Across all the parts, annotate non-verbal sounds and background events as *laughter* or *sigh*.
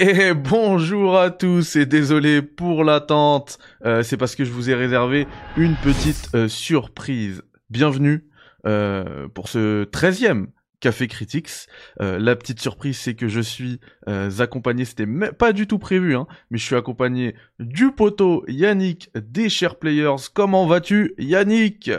Et bonjour à tous et désolé pour l'attente, euh, c'est parce que je vous ai réservé une petite euh, surprise. Bienvenue euh, pour ce 13e Café Critics. La petite surprise c'est que je suis accompagné, c'était pas du tout prévu, hein, mais je suis accompagné du poteau Yannick des Chers Players. Comment vas-tu Yannick?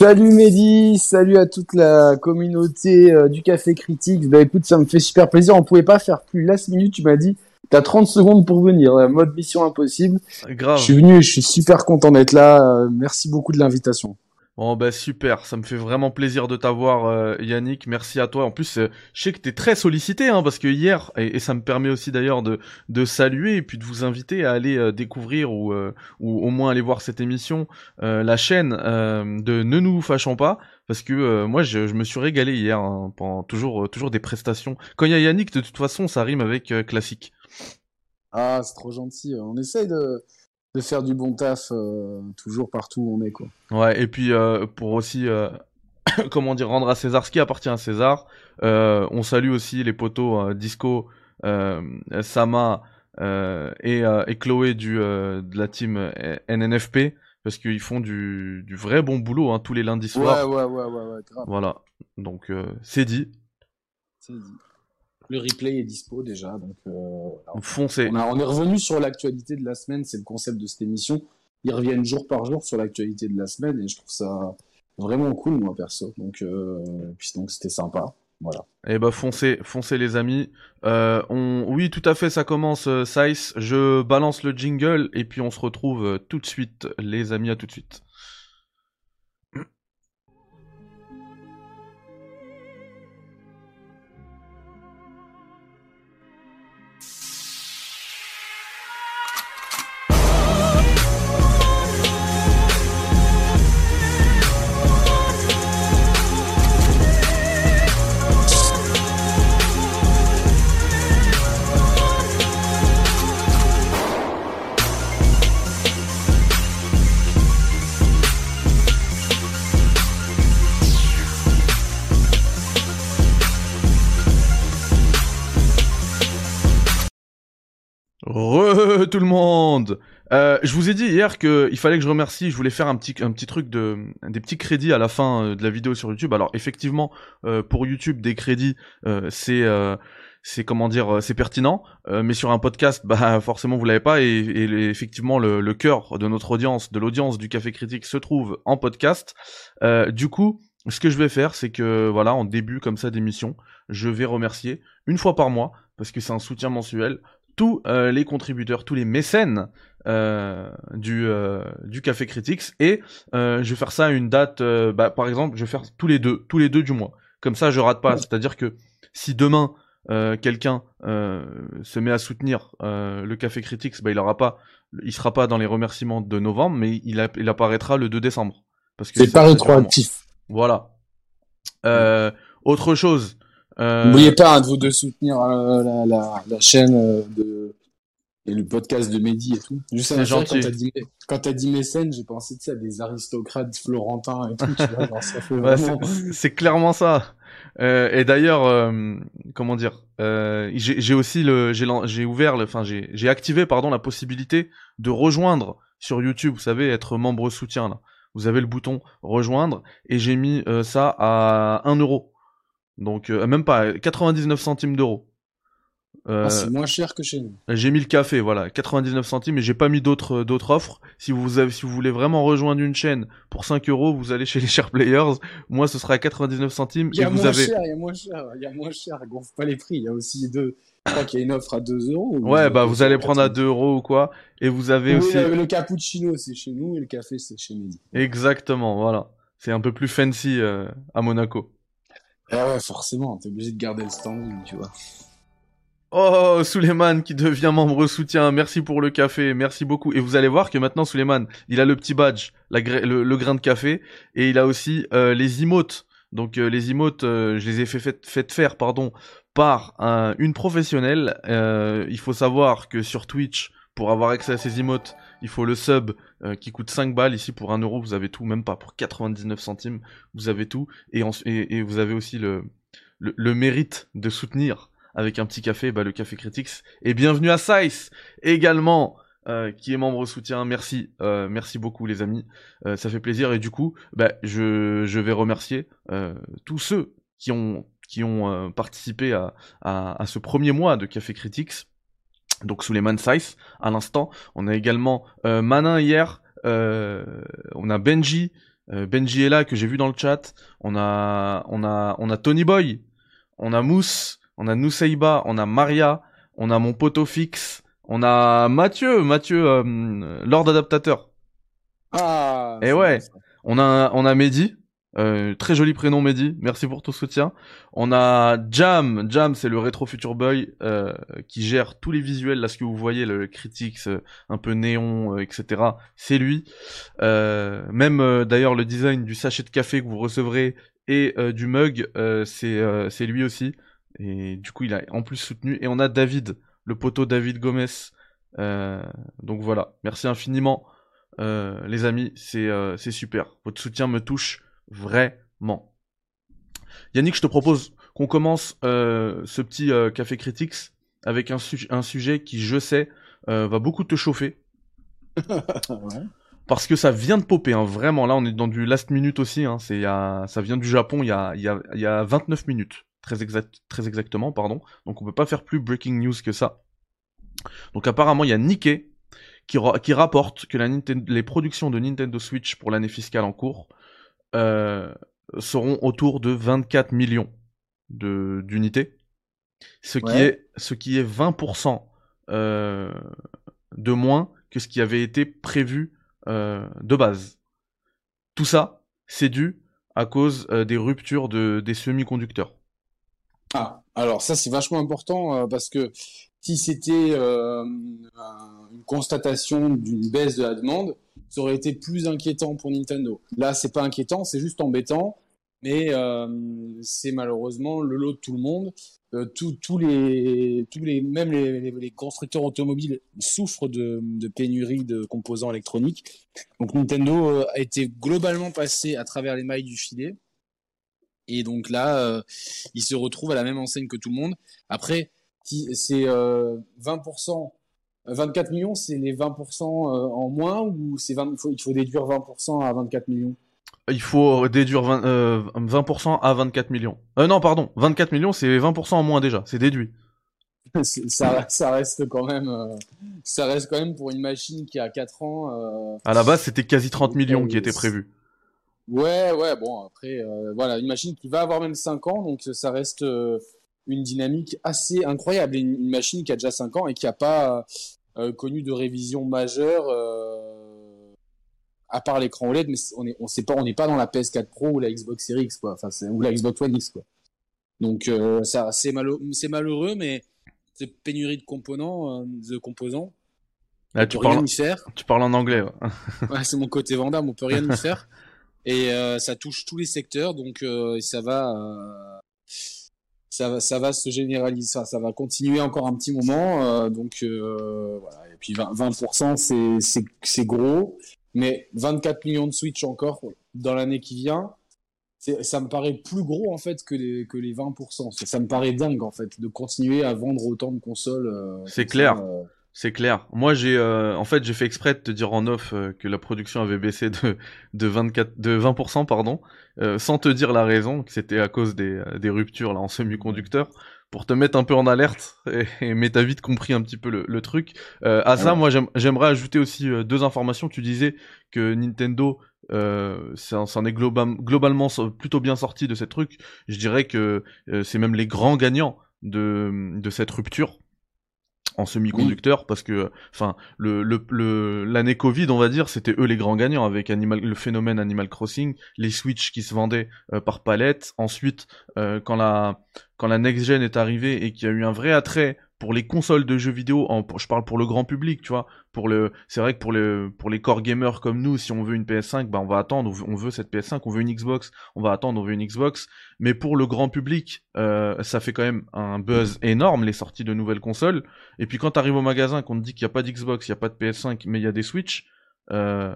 Salut Mehdi, salut à toute la communauté euh, du Café Critique. Bah écoute, ça me fait super plaisir. On pouvait pas faire plus last minute. Tu m'as dit, t'as 30 secondes pour venir. Euh, Mode mission impossible. Grave. Je suis venu et je suis super content d'être là. Euh, merci beaucoup de l'invitation. Bon bah super, ça me fait vraiment plaisir de t'avoir euh, Yannick, merci à toi. En plus, euh, je sais que t'es très sollicité hein, parce que hier, et, et ça me permet aussi d'ailleurs de, de saluer et puis de vous inviter à aller euh, découvrir ou, euh, ou au moins aller voir cette émission, la chaîne de Ne nous fâchons pas, parce que moi je, je me suis régalé hier hein, pendant toujours, toujours des prestations. Quand il y a Yannick, de toute façon, ça rime avec classique. Ah, c'est trop gentil. On essaye de, de faire du bon taf euh, toujours partout où on est quoi. Ouais, et puis euh, pour aussi, euh, *coughs* comment dire, rendre à César ce qui appartient à César, on salue aussi les potos euh, Disco, Sama et, et Chloé du, de la team NNFP, parce qu'ils font du, du vrai bon boulot hein, tous les lundis Ouais, soirs. ouais, ouais, ouais, ouais, grave. Voilà, donc euh, c'est dit, C'est dit. Le replay est dispo déjà, donc euh, foncez. On, a- on est revenu sur l'actualité de la semaine, c'est le concept de cette émission. Ils reviennent jour par jour sur l'actualité de la semaine et je trouve ça vraiment cool, moi perso. Donc, euh, puis donc c'était sympa. Voilà. Eh ben foncez, foncez les amis. Euh, on, oui, tout à fait, ça commence. Euh, Size, je balance le jingle et puis on se retrouve tout de suite, les amis, à tout de suite. Tout le monde. Euh, je vous ai dit hier que il fallait que je remercie. Je voulais faire un petit un petit truc de des petits crédits à la fin euh, de la vidéo sur YouTube. Alors effectivement, euh, pour YouTube, des crédits, euh, c'est euh, c'est comment dire, c'est pertinent. Mais sur un podcast, *laughs* bah forcément vous l'avez pas. Et, et effectivement, le, le cœur de notre audience, de l'audience du Café Critique, se trouve en podcast. Du coup, ce que je vais faire, c'est que voilà, en début comme ça d'émission, je vais remercier une fois par mois parce que c'est un soutien mensuel tous euh, les contributeurs, tous les mécènes euh, du, euh, du Café Critics et je vais faire ça à une date, bah, par exemple, je vais faire tous les deux, tous les deux du mois. Comme ça, je rate pas. C'est-à-dire que si demain quelqu'un se met à soutenir le Café Critics, bah, il aura pas, il sera pas dans les remerciements de novembre, mais il, a- il apparaîtra le 2 décembre. Parce que C'est pas rétroactif. Voilà. Autre chose. Euh, N'oubliez pas hein, de vous de soutenir euh, la, la, la chaîne euh, de et le podcast de Mehdi et tout. Juste un gentil. Quand t'as dit, quand t'as dit mécène, j'ai pensé tu sais, à des aristocrates florentins et tout. Tu vois, genre, ça fait Ouais, vraiment. c'est- clairement ça. Euh, et d'ailleurs, euh, comment dire, euh, j'ai aussi le, j'ai ouvert, enfin j'ai j'ai activé pardon la possibilité de rejoindre sur YouTube. Vous savez, être membre soutien là. Vous avez le bouton rejoindre et j'ai mis euh, ça à 1 euro. Donc euh, même pas 99 centimes d'euros. Euh, Ah, c'est moins cher que chez nous. j'ai mis le café, voilà, 99 centimes, et j'ai pas mis d'autres d'autres offres. Si vous avez, si vous voulez vraiment rejoindre une chaîne pour 5 euros, vous allez chez les Share Players. Moi, ce sera à 99 centimes, Il y et a vous moins avez. cher, il y a moins cher, il y a moins cher. Gonfle pas les prix. Il y a aussi deux. Je crois qu'il y a une offre à 2 euros. ou Ouais, bah vous allez prendre à quatre-vingts. 2 euros ou quoi, et vous avez Oui, aussi. le, le cappuccino, c'est chez nous et le café, c'est chez Mehdi. Exactement, voilà. C'est un peu plus fancy euh, à Monaco. Ah ouais, forcément, t'es obligé de garder le standing, tu vois. Oh, Suleiman qui devient membre soutien. Merci pour le café, merci beaucoup. Et vous allez voir que maintenant Suleiman, il a le petit badge, le, grain de café, et il a aussi euh, les emotes. Donc euh, les emotes, euh, je les ai fait, faire, pardon, par un- une professionnelle. Il faut savoir que sur Twitch, pour avoir accès à ces emotes, il faut le sub euh, qui coûte 5 balles. Ici, pour 1 euro, vous avez tout, même pas pour 99 centimes, vous avez tout. Et, vous avez aussi le, mérite de soutenir avec un petit café, bah, le Café Critics. Et bienvenue à Sice également, euh, qui est membre soutien. Merci, euh, merci beaucoup les amis, ça fait plaisir. Et du coup, bah, je, vais remercier tous ceux qui ont, participé à, à, à, ce premier mois de Café Critics. Donc sous les Man Size, à l'instant. On a également Manin hier, on a Benji, Benji est là que j'ai vu dans le chat. On a, on a, on a Tony Boy, on a Mousse, on a Nuseiba, on a Maria, on a mon poteau fixe, on a Mathieu, Mathieu, euh, Lord Adaptateur. Ah. Et ouais, on a, on a Mehdi, euh, très joli prénom Mehdi, merci pour ton soutien. On a Jam, Jam c'est le rétro future boy euh, qui gère tous les visuels, là ce que vous voyez, le Critics, euh, un peu néon, etc. C'est lui. même d'ailleurs le design du sachet de café que vous recevrez et du mug, c'est lui aussi. Et du coup il a en plus soutenu. Et on a David, le poteau David Gomez. donc voilà, merci infiniment. les amis, c'est super. Votre soutien me touche Vraiment. Yannick, je te propose qu'on commence euh, ce petit euh, café critiques avec un, un, sujet qui, je sais, euh, va beaucoup te chauffer. *laughs* Parce que ça vient de popper, hein, vraiment. Là, on est dans du last minute aussi. Hein, ça vient du Japon il y a, il y a, il y a 29 minutes. Très, exact, très exactement, pardon. Donc on peut pas faire plus breaking news que ça. Donc apparemment, il y a Nikkei qui, qui rapporte que la les productions de Nintendo Switch pour l'année fiscale en cours euh, seront autour de 24 millions d'unités, ce qui est ce qui est 20% euh, de moins que ce qui avait été prévu euh, de base. Tout ça, c'est dû à cause des ruptures de, des semi-conducteurs. Ah, alors ça c'est vachement important parce que si c'était une constatation d'une baisse de la demande, ça aurait été plus inquiétant pour Nintendo. Là, c'est pas inquiétant, c'est juste embêtant, mais euh, c'est malheureusement le lot de tout le monde. Euh, tous les, tous les, même les, les, constructeurs automobiles souffrent de, de, pénurie de composants électroniques. Donc Nintendo euh, a été globalement passé à travers les mailles du filet. Et donc là, euh, il se retrouve à la même enseigne que tout le monde. Après, c'est 20% 24 millions, c'est les 20% euh, en moins ou c'est il, faut, il faut déduire 20% à 24 millions? Il faut déduire 20, euh, 20% à 24 millions. Euh, non, pardon, 24 millions, c'est 20% en moins déjà, c'est déduit. *laughs* ça, ça, reste quand même, euh, ça reste quand même pour une machine qui a 4 ans. À la base, c'était quasi 30 millions qui étaient prévus. Ouais, ouais, bon, après, voilà, une machine qui va avoir même 5 ans, donc ça reste une dynamique assez incroyable. Une, une, machine qui a déjà 5 ans et qui a pas, connu de révision majeure euh, à part l'écran OLED, mais on est, on sait pas, on n'est pas dans la PS4 Pro ou la Xbox Series X, quoi. Enfin, ou la Xbox One X, quoi. Donc, euh, ça, c'est malheureux, c'est malheureux, mais c'est pénurie de composants, de composants. Là, tu, parles, rien y faire. tu parles en anglais. Ouais. *laughs* ouais c'est mon côté vendable, on peut rien y *laughs* faire. Et ça touche tous les secteurs, donc ça va ça va, ça va se généraliser, ça, ça va continuer encore un petit moment. Euh, donc euh, voilà. Et puis 20%, c'est c'est gros, mais 24 millions de Switch encore dans l'année qui vient, ça me paraît plus gros en fait que les que les 20%. Ça, ça me paraît dingue en fait de continuer à vendre autant de consoles. Euh, c'est clair. C'est clair. Moi, j'ai, euh, en fait, j'ai fait exprès de te dire en off euh, que la production avait baissé de de 24, de 20%, pardon, euh, sans te dire la raison, que c'était à cause des, des ruptures là en semi-conducteurs, pour te mettre un peu en alerte. *laughs* Et, mais t'as vite compris un petit peu le, le truc. à ça, moi, j'aimerais ajouter aussi deux informations. Tu disais que Nintendo euh, c'en est globalement plutôt bien sorti de cette truc. Je dirais que c'est même les grands gagnants de, de cette rupture en semi-conducteur parce que enfin le le l'année Covid on va dire c'était eux les grands gagnants avec Animal le phénomène Animal Crossing les Switch qui se vendaient euh, par palette. Ensuite euh, quand la quand la next gen est arrivée et qu'il y a eu un vrai attrait pour les consoles de jeux vidéo, je parle pour le grand public, tu vois. Pour le, c'est vrai que pour le, pour les core gamers comme nous, si on veut une PS5, bah on va attendre. On veut cette PS5, on veut une Xbox, on va attendre, on veut une Xbox. Mais pour le grand public, euh, ça fait quand même un buzz énorme les sorties de nouvelles consoles. Et puis quand t'arrives au magasin, qu'on te dit qu'il n'y a pas d'Xbox, il n'y a pas de PS5, mais il y a des Switch, euh,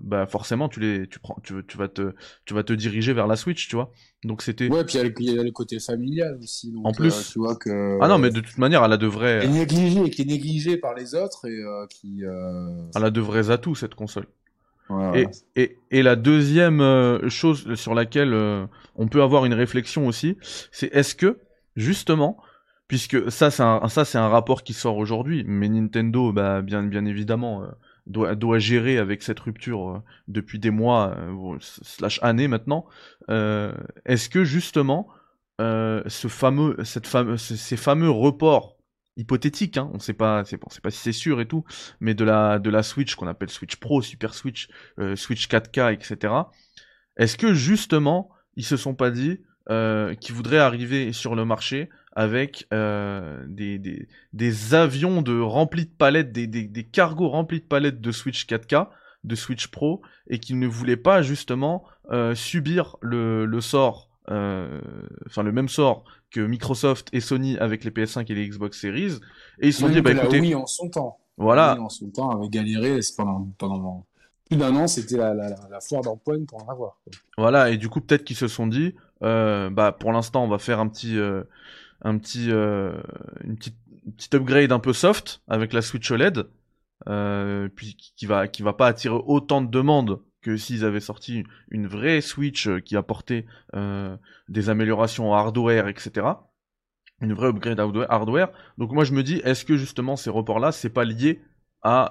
bah forcément tu les tu prends tu, tu vas te tu vas te diriger vers la Switch tu vois. Donc c'était ouais puis il y, a le côté familial aussi donc, en plus. tu vois que ah non mais de toute manière elle a de vrais qui est négligée qui est négligée par les autres et qui elle a de vrais atouts cette console. Et, et, et, la deuxième chose sur laquelle on peut avoir une réflexion aussi, c'est est-ce que justement puisque ça c'est un ça c'est un rapport qui sort aujourd'hui, mais Nintendo bah bien bien évidemment euh, doit gérer avec cette rupture euh, depuis des mois euh, slash années maintenant. Est-ce que justement ce fameux cette ces fameux reports hypothétiques, hein, on sait pas sait pas si c'est sûr et tout, mais de la de la Switch qu'on appelle Switch Pro, Super Switch, Switch 4K, etc. Est-ce que justement ils se sont pas dit euh, qui voudraient arriver sur le marché avec euh, des, des, des, avions de remplis de palettes, des, des, des, cargos remplis de palettes de Switch 4K, de Switch Pro, et qu'ils ne voulaient pas justement euh, subir le, le sort, euh, enfin le même sort que Microsoft et Sony avec les PS5 et les Xbox Series, et ils se sont dit bah écoutez, oui en son temps, voilà, oui, en son temps avait galéré pendant pendant plus d'un an, c'était la, la, la, foire d'empoigne pour en avoir. Voilà, et du coup peut-être qu'ils se sont dit, euh, bah pour l'instant on va faire un petit euh, un petit euh, une petite, petite upgrade un peu soft avec la Switch OLED puis qui va qui va pas attirer autant de demandes que s'ils avaient sorti une vraie Switch qui apportait des améliorations hardware etc une vraie upgrade hardware. Donc moi je me dis est-ce que justement ces reports là c'est pas lié à,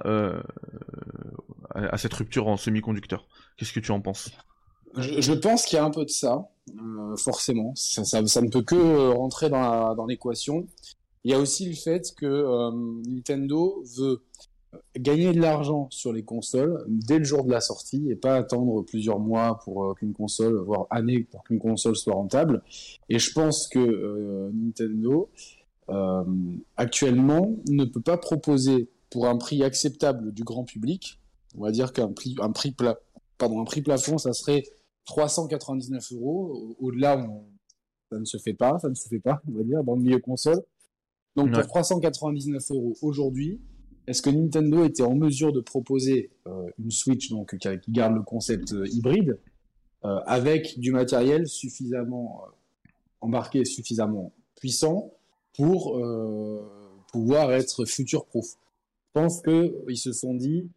à cette rupture en semi-conducteur? Qu'est-ce que tu en penses? Je, pense qu'il y a un peu de ça, euh, forcément. Ça, ça, ça, ne peut que euh, rentrer dans l'équation. Il y a aussi le fait que euh, Nintendo veut gagner de l'argent sur les consoles dès le jour de la sortie et pas attendre plusieurs mois pour qu'une console, voire années pour qu'une console soit rentable. Et je pense que Nintendo actuellement ne peut pas proposer pour un prix acceptable du grand public, on va dire qu'un prix, un prix plat, pardon, un prix plafond, ça serait 399 euros. Au-delà, ça ne se fait pas, ça ne se fait pas, on va dire, dans le milieu console. Donc pour 399 euros aujourd'hui, est-ce que Nintendo était en mesure de proposer euh, une Switch donc qui, garde le concept euh, hybride euh, avec du matériel suffisamment embarqué, suffisamment puissant pour pouvoir être future proof Je pense que ils se sont dit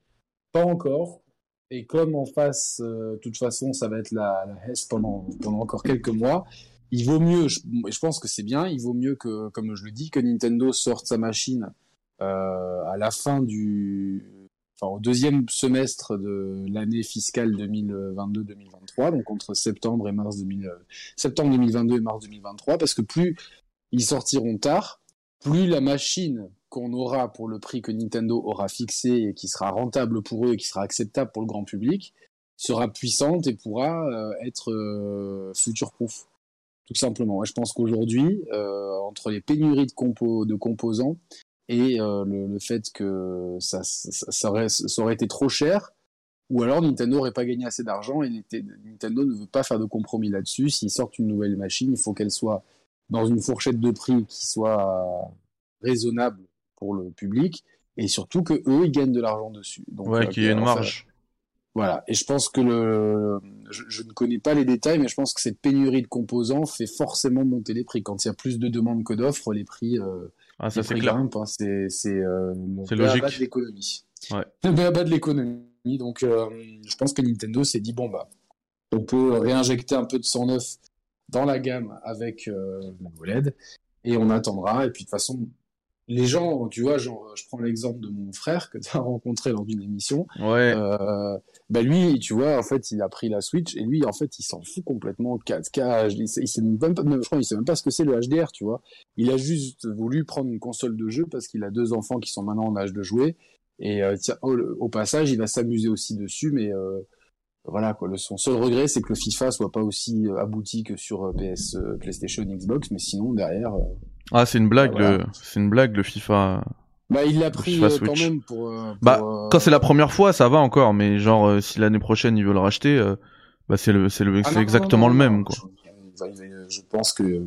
pas encore. Et comme en face, euh, de toute façon, ça va être la, la HES pendant, pendant encore quelques mois, il vaut mieux, je, je pense que c'est bien, il vaut mieux que, comme je le dis, que Nintendo sorte sa machine euh, à la fin du, enfin au deuxième semestre de l'année fiscale 2022-2023, donc entre septembre et mars 2000, septembre 2022 et mars 2023, parce que plus ils sortiront tard, plus la machine qu'on aura pour le prix que Nintendo aura fixé et qui sera rentable pour eux et qui sera acceptable pour le grand public sera puissante et pourra euh, être euh, future-proof. Tout simplement. Et je pense qu'aujourd'hui, euh, entre les pénuries de, compo de composants et le, fait que ça, ça, aurait, été trop cher, ou alors Nintendo n'aurait pas gagné assez d'argent et Nintendo ne veut pas faire de compromis là-dessus. S'ils sortent une nouvelle machine, il faut qu'elle soit dans une fourchette de prix qui soit raisonnable pour le public et surtout que eux ils gagnent de l'argent dessus. Donc, ouais, qu'il y ait une marge. Voilà, et je pense que le, je, ne connais pas les détails, mais je pense que cette pénurie de composants fait forcément monter les prix. Quand il y a plus de demandes que d'offres, les prix, euh, ah, ça c'est clair. Hein. C'est c'est euh, logique. de l'économie. Ouais. Le bas de l'économie. Donc, euh, je pense que Nintendo s'est dit bon bah, on peut réinjecter un peu de sang neuf dans la gamme avec euh, la OLED et on attendra. Et puis de toute façon, les gens, tu vois, genre, je prends l'exemple de mon frère que tu as *laughs* rencontré lors d'une émission. Ouais. Euh, bah lui, tu vois, en fait, il a pris la Switch et lui, en fait, il s'en fout complètement 4K. Il sait, il sait même pas, je crois, il sait même pas ce que c'est le HDR, tu vois. Il a juste voulu prendre une console de jeu parce qu'il a deux enfants qui sont maintenant en âge de jouer. Et euh, tiens, au, passage, il va s'amuser aussi dessus, mais euh, voilà quoi. Le, son seul regret, c'est que le FIFA soit pas aussi euh, abouti que sur PS, PlayStation, Xbox, mais sinon derrière. Ah, c'est une blague, le... c'est une blague le FIFA. Bah, il l'a pris euh, quand même pour. Euh, bah, euh, quand c'est la première fois, ça va encore, mais genre si l'année prochaine ils veulent racheter, bah c'est le, c'est le, ah c'est exactement le même quoi. Je, pense que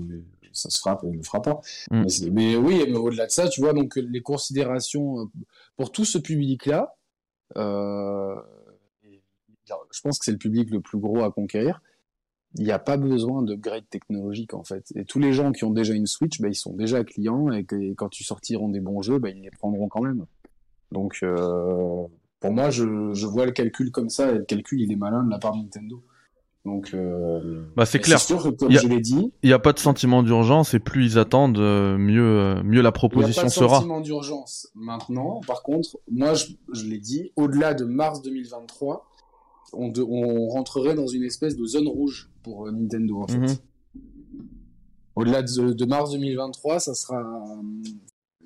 ça se fera, il ne fera pas. Mm. Mais, oui, mais au-delà de ça, tu vois, donc les considérations pour tout ce public-là, je pense que c'est le public le plus gros à conquérir. Il n'y a pas besoin de grade technologique en fait. Et tous les gens qui ont déjà une Switch, bah, ils sont déjà clients et, que, quand tu sortiront des bons jeux, bah, ils les prendront quand même. Donc euh, pour moi, je, je vois le calcul comme ça et le calcul il est malin de la part de Nintendo. Donc, euh, bah c'est clair. Sûr que, comme je l'ai dit, il n'y a pas de sentiment d'urgence et plus ils attendent, euh, mieux, euh, mieux la proposition sera. Il n'y a pas de sentiment d'urgence. Maintenant, par contre, moi, je, je l'ai dit, au-delà de mars 2023, on, on, rentrerait dans une espèce de zone rouge pour Nintendo, en fait. Mhm. Au-delà de, de, mars 2023, ça sera,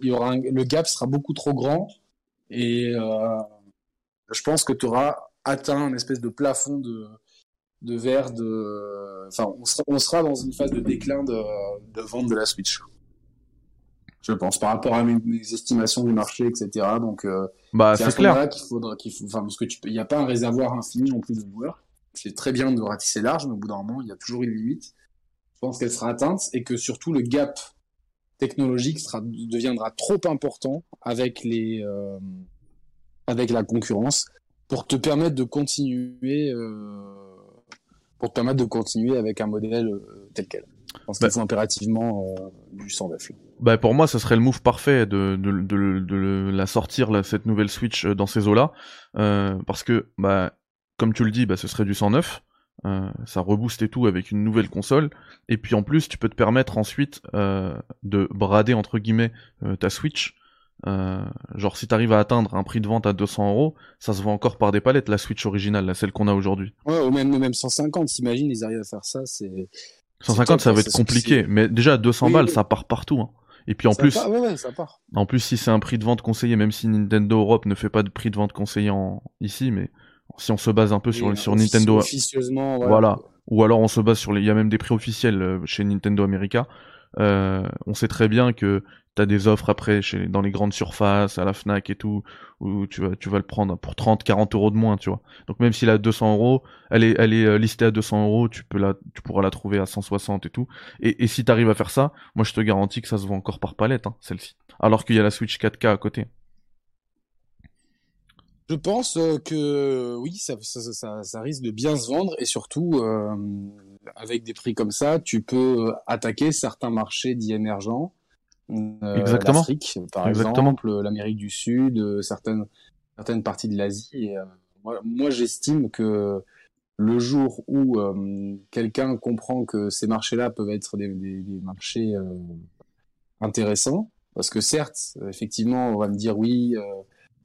il y aura le gap sera beaucoup trop grand et je pense que tu auras atteint un espèce de plafond de de verre de. Enfin, on sera, dans une phase de déclin de, de vente de la Switch. Je pense, par rapport à mes, estimations du marché, etc. Donc, euh, bah, c'est clair. qu'il faudra, qu'il faut, enfin, parce que tu il n'y a pas un réservoir infini non plus de joueurs. C'est très bien de ratisser large, mais au bout d'un moment, il y a toujours une limite. Je pense qu'elle sera atteinte et que surtout le gap technologique sera, deviendra trop important avec les, euh, avec la concurrence pour te permettre de continuer, euh, pour te permettre de continuer avec un modèle euh, tel quel. Je pense qu'il bah faut impérativement euh, du 109. Bah pour moi, ce serait le move parfait de, de, de, de la sortir, là, cette nouvelle Switch dans ces eaux-là. Euh, parce que, bah, comme tu le dis, bah, ce serait du 109. Euh, ça rebooste et tout avec une nouvelle console. Et puis en plus, tu peux te permettre ensuite euh, de brader, entre guillemets, ta Switch euh, genre si t'arrives à atteindre un prix de vente à 200 euros, ça se vend encore par des palettes la Switch originale, la celle qu'on a aujourd'hui. Ouais, ou même, même 150, t'imagines, ils arrivent à faire ça, c'est... 150, ça va être compliqué, mais déjà à 200 balles, ça part partout. Hein. Et puis en plus, ouais, ça part. en plus si c'est un prix de vente conseillé, même si Nintendo Europe ne fait pas de prix de vente conseillé en... ici, mais si on se base un peu sur, sur Nintendo, voilà. Ou alors on se base sur les, il y a même des prix officiels euh, chez Nintendo America. Euh, on sait très bien que t'as des offres après chez dans les grandes surfaces, à la Fnac et tout, où tu vas tu vas le prendre pour 30, 40 euros de moins, tu vois. Donc même s'il a 200 euros, elle est elle est euh, listée à 200 euros, tu peux la tu pourras la trouver à 160 et tout. Et, et si t'arrives à faire ça, moi je te garantis que ça se vend encore par palette, hein, celle-ci. Alors qu'il y a la Switch 4K à côté. Je pense euh, que oui, ça, ça, ça, ça, risque de bien se vendre et surtout euh, avec des prix comme ça, tu peux attaquer certains marchés dits émergents euh, Exactement. l'Afrique, par exemple, l'Amérique du Sud, euh, certaines, certaines parties de l'Asie. Euh, moi, j'estime que le jour où quelqu'un comprend que ces marchés-là peuvent être des, des, des marchés intéressants, parce que certes, effectivement, on va me dire oui,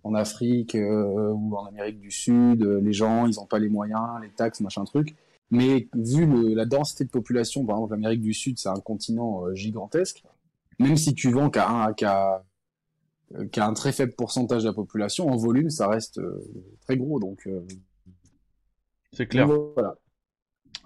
en Afrique ou en Amérique du Sud, les gens, ils n'ont pas les moyens, les taxes, machin truc. Mais vu le, la densité de population, par exemple, l'Amérique du Sud, c'est un continent gigantesque même si tu vends qu'à un, qu'à, un très faible pourcentage de la population, en volume, ça reste euh, très gros. Donc, euh, c'est clair. voilà.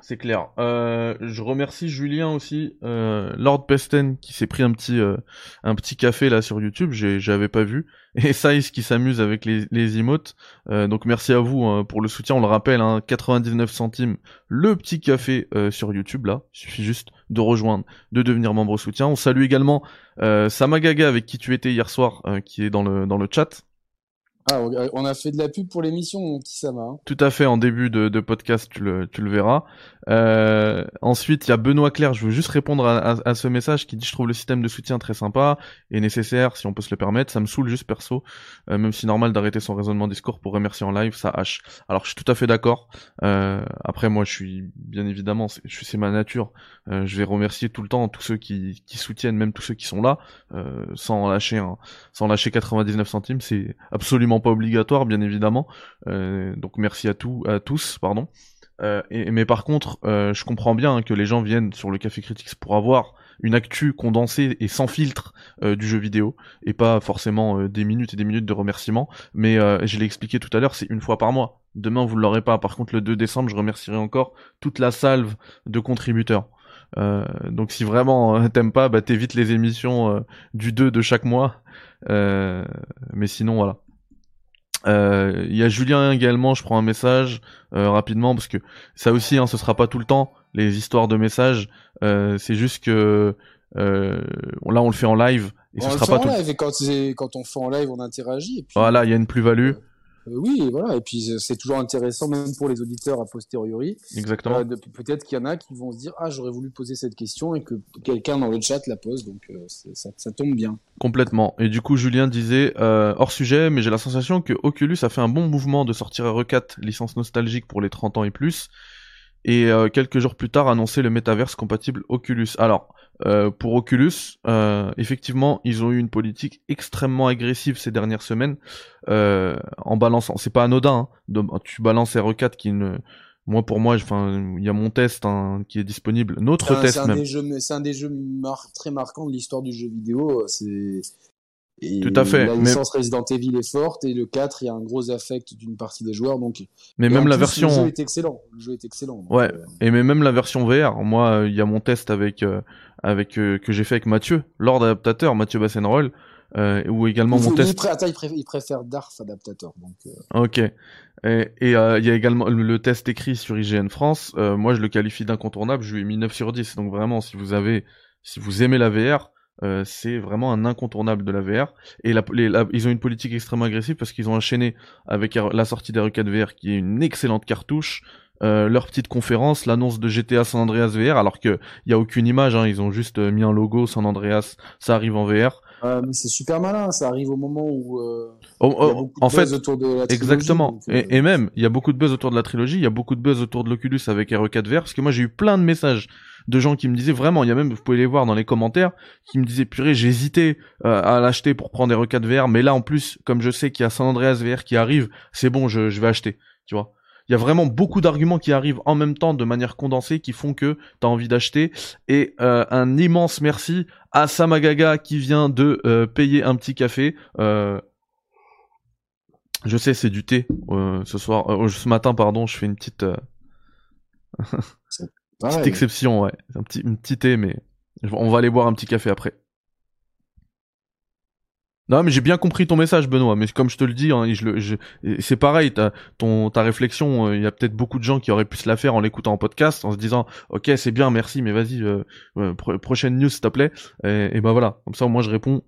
C'est clair. Euh, je remercie Julien aussi, euh, Lord Pesten, qui s'est pris un petit euh, un petit café là sur YouTube. J'avais pas vu. *laughs* Et Saïs qui s'amuse avec les, les emotes. Donc merci à vous hein, pour le soutien. On le rappelle, hein, 99 centimes le petit café sur YouTube là. Il suffit juste de rejoindre, de devenir membre soutien. On salue également Samagaga avec qui tu étais hier soir, qui est dans le dans le chat. Ah, on a fait de la pub pour l'émission, Kisama. Hein. Tout à fait, en début de, podcast, tu le, verras. Euh, ensuite, il y a Benoît Claire, je veux juste répondre à, ce message qui dit « Je trouve le système de soutien très sympa et nécessaire, si on peut se le permettre. Ça me saoule juste perso, euh, même si normal d'arrêter son raisonnement discours pour remercier en live, ça hache. » Alors, je suis tout à fait d'accord. Euh, après, moi, je suis, bien évidemment, c'est ma nature. Euh, je vais remercier tout le temps tous ceux qui, qui soutiennent, même tous ceux qui sont là, euh, sans lâcher, hein, sans lâcher 99 centimes. C'est absolument pas obligatoire, bien évidemment. Euh, donc merci à, tous pardon. Euh, mais par contre, euh, je comprends bien que les gens viennent sur le Café Critics pour avoir une actu condensée et sans filtre du jeu vidéo, et pas forcément des minutes et des minutes de remerciements. Mais je l'ai expliqué tout à l'heure, c'est une fois par mois. Demain, vous ne l'aurez pas. Par contre, le 2 décembre, je remercierai encore toute la salve de contributeurs. donc si vraiment t'aimes pas, bah t'évites les émissions du 2 de chaque mois. mais sinon, voilà. Euh, il y a Julien également, je prends un message euh, rapidement parce que ça aussi, hein, ce sera pas tout le temps les histoires de messages. Euh, c'est juste que là, on le fait en live et ce sera pas tout. Live, et quand, quand on fait en live, on interagit. Et Voilà, il y a une plus-value. Euh, oui, voilà. Et puis c'est toujours intéressant, même pour les auditeurs a posteriori. Exactement. Euh, Peut-être qu'il y en a qui vont se dire ah j'aurais voulu poser cette question et que quelqu'un dans le chat la pose, donc euh, ça, ça, tombe bien. Complètement. Et du coup Julien disait euh, hors sujet, mais j'ai la sensation que Oculus a fait un bon mouvement de sortir R4 licence nostalgique pour les 30 ans et plus et euh, quelques jours plus tard annoncer le métaverse compatible Oculus. Alors, euh, pour Oculus, euh, effectivement, ils ont eu une politique extrêmement agressive ces dernières semaines en balançant. C'est pas anodin. Hein, tu balances RE4 qui ne moi pour moi enfin il y a mon test hein, qui est disponible notre test un même c'est un des jeux très marquants de l'histoire du jeu vidéo c'est tout à fait. La licence Resident Evil est forte et le 4, il y a un gros affect d'une partie des joueurs. Donc, mais même la version. Le jeu est excellent. Le jeu est excellent. ouais. Euh, et mais même la version VR, moi, il y a mon test avec euh, avec euh, que j'ai fait avec Mathieu, Lord adaptateur, Mathieu Bassenroll, euh, ou également mon test. Il, préfère Darth adaptateur. Donc. Ok. Et il y a également le test écrit sur IGN France. moi, je le qualifie d'incontournable. Je lui ai mis 9 sur 10. Donc vraiment, si vous avez, si vous aimez la VR euh, c'est vraiment un incontournable de la VR. Et ils ont une politique extrêmement agressive parce qu'ils ont enchaîné avec la sortie des RE4 VR qui est une excellente cartouche. Euh, leur petite conférence, l'annonce de GTA San Andreas VR, alors que y a aucune image, hein, ils ont juste euh, mis un logo San Andreas, ça arrive en VR. Mais c'est super malin, ça arrive au moment où euh, oh, y a beaucoup de en buzz fait, autour de la trilogie. Exactement. et, et, même, il y a beaucoup de buzz autour de la trilogie, il y a beaucoup de buzz autour de l'Oculus avec RE4 VR, parce que moi j'ai eu plein de messages de gens qui me disaient vraiment, il y a même, vous pouvez les voir dans les commentaires, qui me disaient purée, hésité euh, à l'acheter pour prendre des R4 VR, mais là en plus, comme je sais qu'il y a San Andreas VR qui arrive, c'est bon, je, je vais acheter, tu vois. Il y a vraiment beaucoup d'arguments qui arrivent en même temps de manière condensée qui font que tu as envie d'acheter. Et euh, un immense merci à Samagaga qui vient de euh, payer un petit café. je sais, c'est du thé ce soir, ce matin, pardon. Je fais une petite. *laughs* Petite exception, ouais. Un petit, une petite thé, mais on va aller boire un petit café après. Non, mais j'ai bien compris ton message, Benoît. Mais comme je te le dis, hein, je, c'est pareil. Ta, ton, ta réflexion, euh, il y a peut-être beaucoup de gens qui auraient pu se la faire en l'écoutant en podcast, en se disant, ok, c'est bien, merci, mais vas-y, euh, euh, prochaine news, s'il te plaît. Et, et ben voilà. Comme ça, moi, je réponds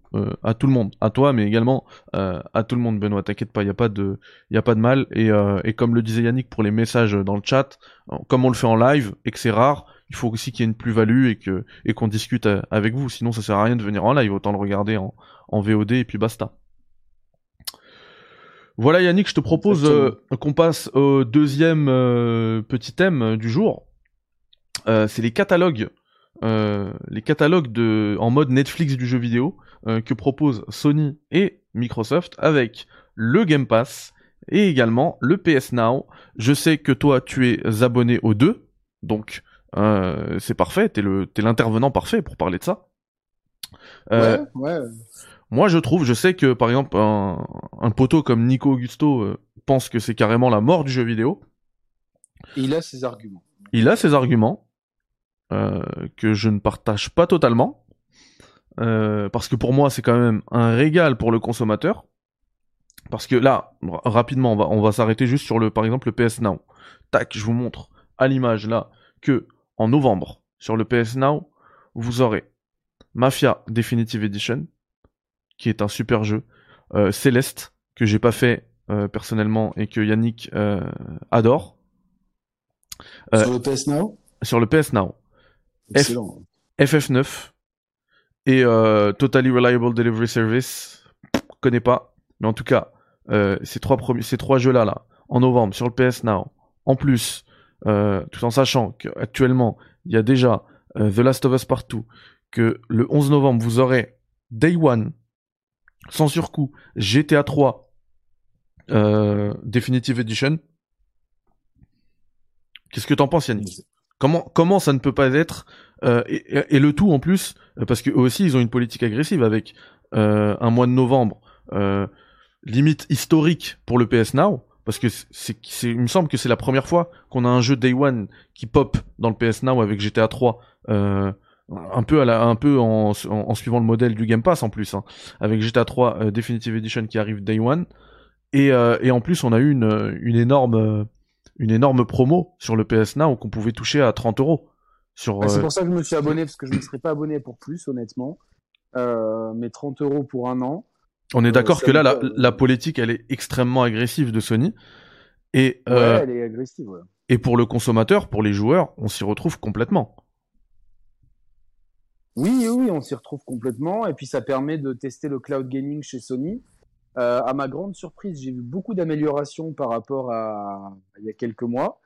à tout le monde, à toi, mais également à tout le monde, Benoît. T'inquiète pas, il y a pas de, y a pas de mal. Et, et comme le disait Yannick pour les messages dans le chat, comme on le fait en live et que c'est rare, il faut aussi qu'il y ait une plus-value et que et qu'on discute euh, avec vous. Sinon, ça sert à rien de venir en live. Autant le regarder en, en VOD et puis basta. Voilà Yannick, je te propose euh, qu'on passe au deuxième euh, petit thème du jour. c'est les catalogues, les catalogues de en mode Netflix du jeu vidéo que proposent Sony et Microsoft avec le Game Pass et également le PS Now. Je sais que toi tu es abonné aux deux, donc euh, c'est parfait, t'es l'intervenant parfait pour parler de ça. Euh, ouais, ouais. Moi, je trouve, je sais que par exemple un, un poteau comme Nico Augusto euh, pense que c'est carrément la mort du jeu vidéo. il a ses arguments. Il a ses arguments que je ne partage pas totalement. parce que pour moi, c'est quand même un régal pour le consommateur. Parce que là, rapidement, on va, on va s'arrêter juste sur le, par exemple, le PS Now. Tac, je vous montre à l'image là que en novembre, sur le PS Now, vous aurez Mafia Definitive Edition, qui est un super jeu, euh, Céleste, que j'ai pas fait euh, personnellement et que Yannick euh, adore. sur le PS Now? Sur le PS Now. Excellent. FF9 et Totally Reliable Delivery Service, connais pas, mais en tout cas, ces trois premiers, ces trois jeux là là, en novembre sur le PS Now. En plus, euh, tout en sachant qu'actuellement, il y a déjà euh, The Last of Us Partout, que le 11 novembre, vous aurez Day One, sans surcoût, GTA 3 euh, Definitive Edition. Qu'est-ce que t'en penses, Yannick? Comment comment ça ne peut pas être et, le tout en plus parce que eux aussi ils ont une politique agressive avec un mois de novembre limite historique pour le PS Now parce que c'est, il me semble que c'est la première fois qu'on a un jeu Day One qui pop dans le PS Now avec GTA 3, euh, un peu à la, un peu en, en, suivant le modèle du Game Pass en plus, hein, avec GTA 3 euh, Definitive Edition qui arrive Day One, et, euh, et en plus on a eu une, une énorme, une énorme promo sur le PS Now qu'on pouvait toucher à 30 euros. Sur, bah, c'est pour ça que je me suis abonné parce que je ne serais pas abonné pour plus honnêtement, mais 30 euros pour un an. On est d'accord que là, la, politique, elle est extrêmement agressive de Sony. Et, ouais, elle est agressive, ouais. Et pour le consommateur, pour les joueurs, on s'y retrouve complètement. Oui, oui, on s'y retrouve complètement. Et puis ça permet de tester le cloud gaming chez Sony. Euh, à ma grande surprise, j'ai vu beaucoup d'améliorations par rapport à il y a quelques mois.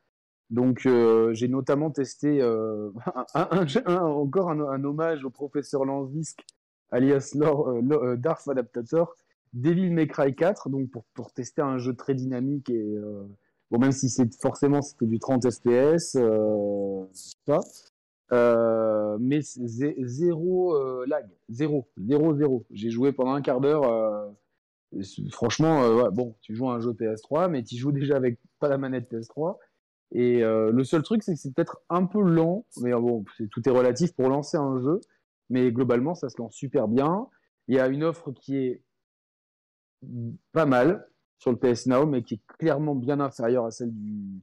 Donc euh, j'ai notamment testé euh, *laughs* encore un, hommage au professeur Lanzisk, alias Lord, Darth Adaptator, Devil May Cry 4, donc pour, pour tester un jeu très dynamique et bon même si c'est forcément c'était du 30 fps, ça. Euh, mais zéro euh, lag, zéro, zéro, zéro. J'ai joué pendant un quart d'heure. Euh, franchement, bon, tu joues à un jeu PS3, mais tu joues déjà avec pas la manette PS3. Et le seul truc, c'est que c'est peut-être un peu lent, mais bon, tout est relatif pour lancer un jeu. Mais globalement, ça se lance super bien. Il y a une offre qui est pas mal sur le PS Now, mais qui est clairement bien inférieure à celle du,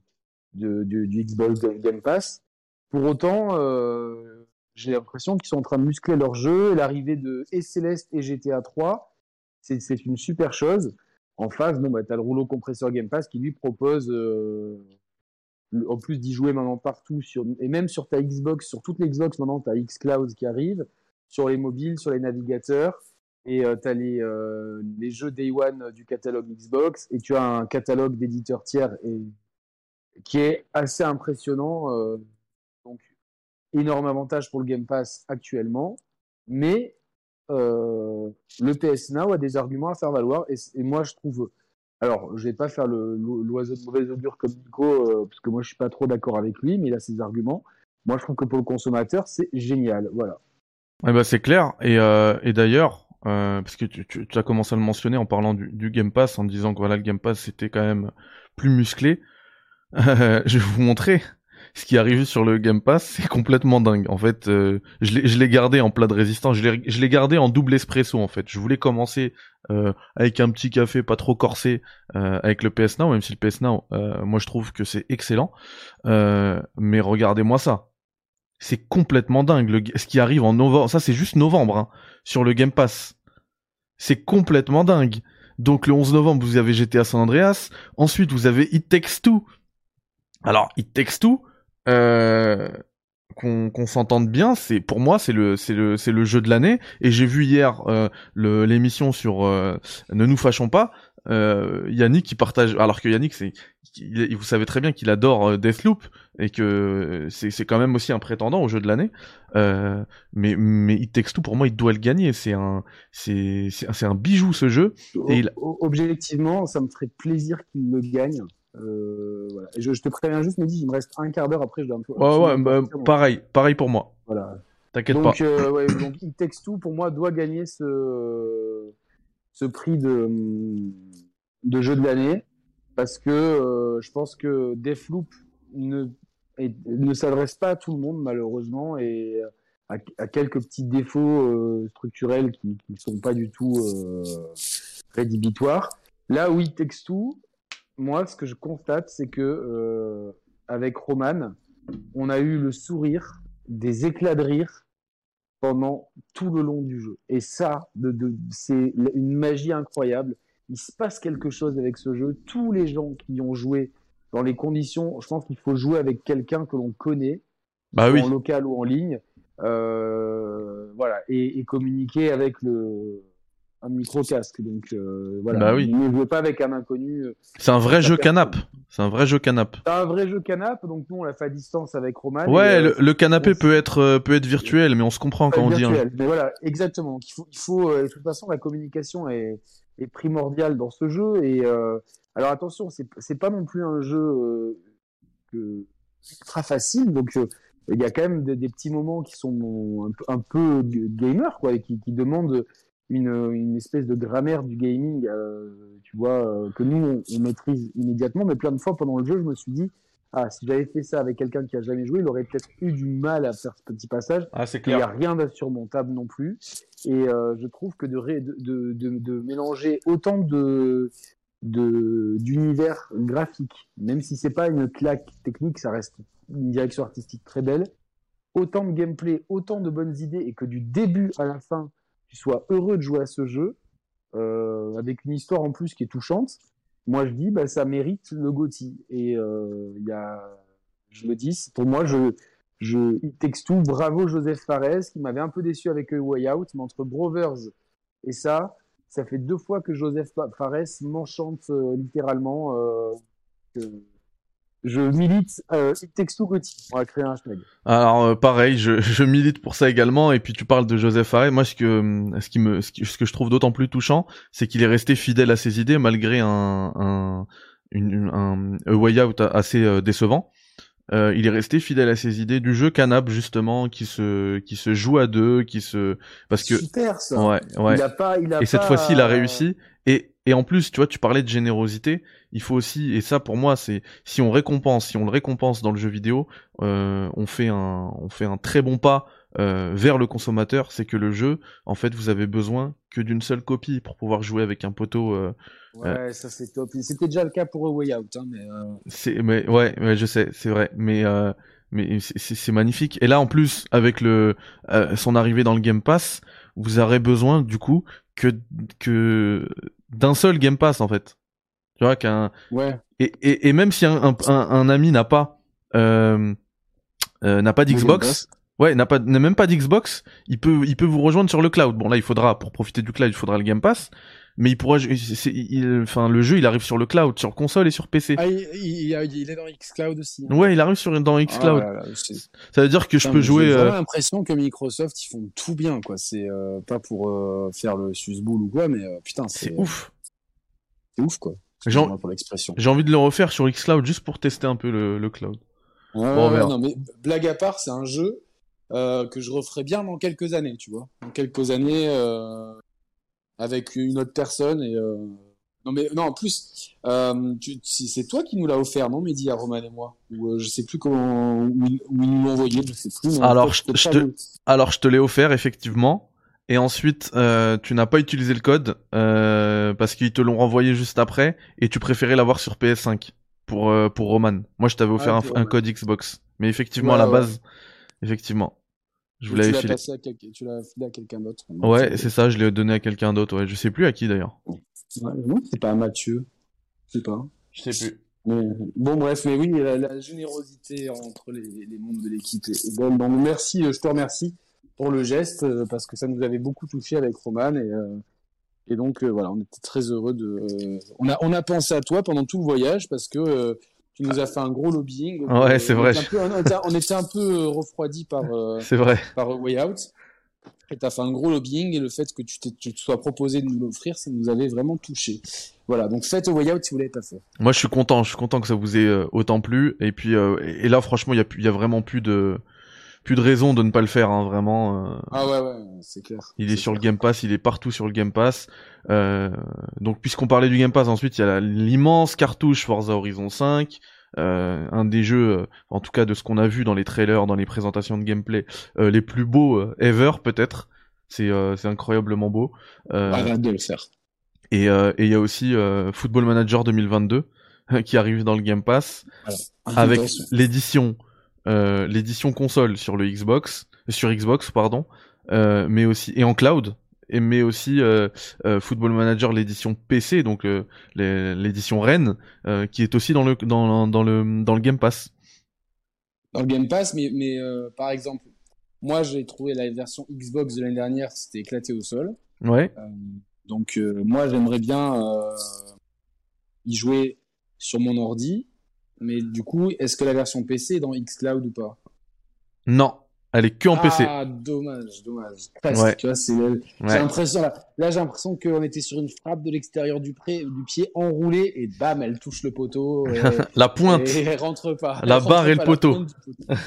du, Xbox Game Pass. Pour autant, euh, j'ai l'impression qu'ils sont en train de muscler leur jeu. L'arrivée de et Céleste et GTA 3, c'est une super chose. En face, bon, bah, tu as le rouleau compresseur Game Pass qui lui propose, euh, en plus d'y jouer maintenant partout, et même sur ta Xbox, sur toutes les Xbox maintenant, tu as Xcloud qui arrive, sur les mobiles, sur les navigateurs, et euh, tu as les, euh, les jeux Day One du catalogue Xbox, et tu as un catalogue d'éditeurs tiers et, qui est assez impressionnant. Euh, donc, énorme avantage pour le Game Pass actuellement. Mais euh, le PS Now a des arguments à faire valoir. Et, moi, je trouve. Alors, je vais pas faire l'oiseau de mauvaise augure comme Nico, euh, parce que moi, je suis pas trop d'accord avec lui, mais il a ses arguments. Moi, je trouve que pour le consommateur, c'est génial. Voilà. bah, c'est clair. Et, euh, d'ailleurs, parce que tu, as commencé à le mentionner en parlant du, du, Game Pass, en disant que voilà, le Game Pass c'était quand même plus musclé. *laughs* je vais vous montrer ce qui arrive sur le Game Pass, c'est complètement dingue. En fait, euh, je l'ai gardé en plat de résistance, je l'ai gardé en double espresso en fait. Je voulais commencer euh, avec un petit café pas trop corsé euh, avec le PS Now, même si le PS Now, moi je trouve que c'est excellent. mais regardez-moi ça. C'est complètement dingue. Le, ce qui arrive en novembre, ça c'est juste novembre, hein, sur le Game Pass. C'est complètement dingue. Donc le 11 novembre, vous avez GTA San Andreas. Ensuite, vous avez It Takes Two. Alors, It Takes Two, euh, qu'on s'entende bien, c'est pour moi c'est le c'est le c'est le jeu de l'année. Et j'ai vu hier euh, l'émission sur euh, ne nous fâchons pas. Euh, Yannick qui partage alors que Yannick c'est vous savez très bien qu'il adore euh, Deathloop et que c'est c'est quand même aussi un prétendant au jeu de l'année. Euh, mais mais It Takes Two pour moi il doit le gagner. C'est un c'est c'est un bijou ce jeu. Et objectivement ça me ferait plaisir qu'il le gagne euh, voilà. je, te préviens juste, Mehdi, il me reste un quart d'heure après, je dois un peu. Ouais, ouais, bah, pareil, pareil pour moi. Voilà. T'inquiète pas. Euh, ouais, donc, It Takes Two, pour moi, doit gagner ce, ce prix de, de jeu de l'année. Parce que euh, je pense que Deathloop ne, ne s'adresse pas à tout le monde, malheureusement, et à, à quelques petits défauts euh, structurels qui ne sont pas du tout euh, rédhibitoires. Là où It Takes Two, moi, ce que je constate, c'est que euh, avec Roman, on a eu le sourire, des éclats de rire pendant tout le long du jeu. Et ça, de, de, c'est une magie incroyable. Il se passe quelque chose avec ce jeu. Tous les gens qui ont joué dans les conditions, je pense qu'il faut jouer avec quelqu'un que l'on connaît, bah oui. en local ou en ligne, euh, voilà, et, et communiquer avec le un micro casque. Donc euh, voilà. Bah oui. Ne jouez pas avec un inconnu. Euh, c'est un vrai jeu canap. C'est un vrai jeu canap. C'est un vrai jeu canap. Donc nous on l'a fait à distance avec Roman. Ouais, le, euh, canapé peut être peut être virtuel, mais on se comprend quand on dit. Mais voilà, exactement. Il faut, il faut de toute façon la communication est, est primordiale dans ce jeu. Et alors attention, c'est c'est pas non plus un jeu ultra facile. Donc il y a quand même des, petits moments qui sont un peu, un peu gamer quoi, et qui, qui demandent une, une espèce de grammaire du gaming, euh, tu vois, euh, que nous on, maîtrise immédiatement, mais plein de fois pendant le jeu, je me suis dit, ah, si j'avais fait ça avec quelqu'un qui a jamais joué, il aurait peut-être eu du mal à faire ce petit passage. Ah, c'est clair. Il n'y a rien d'insurmontable non plus. Et euh, je trouve que de, de, de, de, mélanger autant de d'univers graphique, même si c'est pas une claque technique, ça reste une direction artistique très belle. Autant de gameplay, autant de bonnes idées, et que du début à la fin, tu sois heureux de jouer à ce jeu, euh, avec une histoire en plus qui est touchante, moi je dis bah ça mérite le Gotti. Et euh, il y a, je me dis, pour moi je je il texte tout. Bravo Joseph Fares qui m'avait un peu déçu avec A Way Out, mais entre Brothers et ça, ça fait deux fois que Joseph Fares m'enchante euh, littéralement. Euh, je milite euh, texto Gotti. On va créer un hashtag. Alors euh, pareil, je, je milite pour ça également. Et puis tu parles de Joseph Fares. Moi, ce que ce qui me ce, qui- ce que je trouve d'autant plus touchant, c'est qu'il est resté fidèle à ses idées malgré un un une, un, a way out assez euh, décevant. Euh, il est resté fidèle à ses idées du jeu canap justement, qui se qui se joue à deux, qui se parce que super ça. ouais ouais. Il a pas, il a Et cette fois-ci, il a réussi. Et, et en plus, tu vois, tu parlais de générosité. Il faut aussi, et ça pour moi, c'est si on récompense, si on le récompense dans le jeu vidéo, euh, on fait un, on fait un très bon pas euh, vers le consommateur. C'est que le jeu, en fait, vous avez besoin que d'une seule copie pour pouvoir jouer avec un poteau. euh, Ouais, ça c'est top. C'était déjà le cas pour A Way Out, hein, mais euh, c'est, mais ouais, ouais, je sais, c'est vrai. Mais euh, mais c'est- magnifique. Et là, en plus, avec le euh, son arrivée dans le Game Pass, vous aurez besoin du coup que que d'un seul Game Pass en fait. Tu vois qu'un ouais. et, et, et même si un, un, un, un ami n'a pas euh, euh, n'a pas d'Xbox, ouais, n'a pas n'a même pas d'Xbox, il peut il peut vous rejoindre sur le cloud. Bon là, il faudra pour profiter du cloud, il faudra le Game Pass, mais il pourra c'est- c'est- il enfin le jeu, il arrive sur le cloud, sur console et sur PC. Ah, il, il, il- est dans Xcloud aussi. hein. Ouais, il arrive sur dans xCloud. Ah, là, là, c'est- Ça veut dire que je peux jouer J'ai euh, l'impression que Microsoft ils font tout bien quoi. C'est euh, pas pour euh, faire le susboule ou quoi, mais euh, putain c'est c'est ouf. c'est ouf quoi. Genre- Excusez-moi pour l'expression. J'ai envie de le refaire sur xCloud juste pour tester un peu le, le cloud. Ouais, Bon, non mais blague à part, c'est un jeu euh, que je referai bien dans quelques années, tu vois. Dans quelques années euh, avec une autre personne et euh... non mais non en plus euh, c'est toi qui nous l'a offert non Mehdi à Roman et moi? Ou euh, je sais plus comment où, ils- où ils nous l'ont envoyé je sais plus. Alors, je- je te- Alors je te l'ai offert effectivement. Et ensuite, euh, tu n'as pas utilisé le code euh, parce qu'ils te l'ont renvoyé juste après et tu préférais l'avoir sur PS5 pour euh, pour Roman. Moi, je t'avais offert Ah, un, pour un code Xbox, mais effectivement Ouais, à la ouais. base, effectivement, je vous tu l'avais l'as filé. passé à quelqu'un, tu l'as filé à quelqu'un d'autre. Ouais, c'est ça, je l'ai donné à quelqu'un d'autre. Ouais, je sais plus à qui d'ailleurs. Ouais, non, c'est pas à Mathieu. Je sais pas. Je sais plus. Mais, bon, bref, mais oui, la, la générosité entre les, les membres de l'équipe est, est belle. Donc, merci, euh, je te remercie pour le geste, euh, parce que ça nous avait beaucoup touché avec Roman. Et, euh, et donc, euh, voilà, on était très heureux de. euh, on, a, on a pensé à toi pendant tout le voyage, parce que euh, tu nous as fait un gros lobbying. Donc, Ouais, euh, c'est vrai. était un peu- on, était, on était un peu euh, refroidi par, euh, *laughs* vrai. par Way Out. Et t'as fait un gros lobbying et le fait que tu, tu te sois proposé de nous l'offrir, ça nous avait vraiment touché. Voilà, donc faites Way Out si vous l'avez pas fait. Moi, je suis content. Je suis content que ça vous ait euh, autant plu. Et puis, euh, et là, franchement, il y a, plus- il y a vraiment plus de plus de raison de ne pas le faire. Hein, vraiment. euh, Ah ouais, ouais, c'est clair. Il est sur le. Game Pass, il est partout sur le Game Pass. Euh, donc puisqu'on parlait du Game Pass, ensuite il y a l'immense cartouche Forza Horizon 5, euh, un des jeux, en tout cas de ce qu'on a vu dans les trailers, dans les présentations de gameplay, les plus beaux ever peut-être. C'est incroyablement beau. Arrête de le faire. Et et il y a aussi Football Manager 2022 *laughs* qui arrive dans le Game Pass avec l'édition euh, l'édition console sur le Xbox sur Xbox pardon euh, mais aussi et en cloud et mais aussi euh, Football Manager l'édition PC donc l'édition Rennes qui est aussi dans le dans, dans le dans le Game Pass. Dans le Game Pass, mais, mais par exemple, moi j'ai trouvé la version Xbox de l'année dernière, c'était éclaté au sol. ouais. Donc moi j'aimerais bien y jouer sur mon ordi, mais du coup, est-ce que la version PC est dans xCloud ou pas? Non elle est que en PC Ah, dommage, dommage. Presque, Ouais. tu vois, c'est J'ai ouais. l'impression là, là j'ai l'impression qu'on était sur une frappe de l'extérieur du, pré- du pied enroulée et bam elle touche le poteau *laughs* et, la pointe et elle rentre pas. La rentre barre et le poteau. poteau.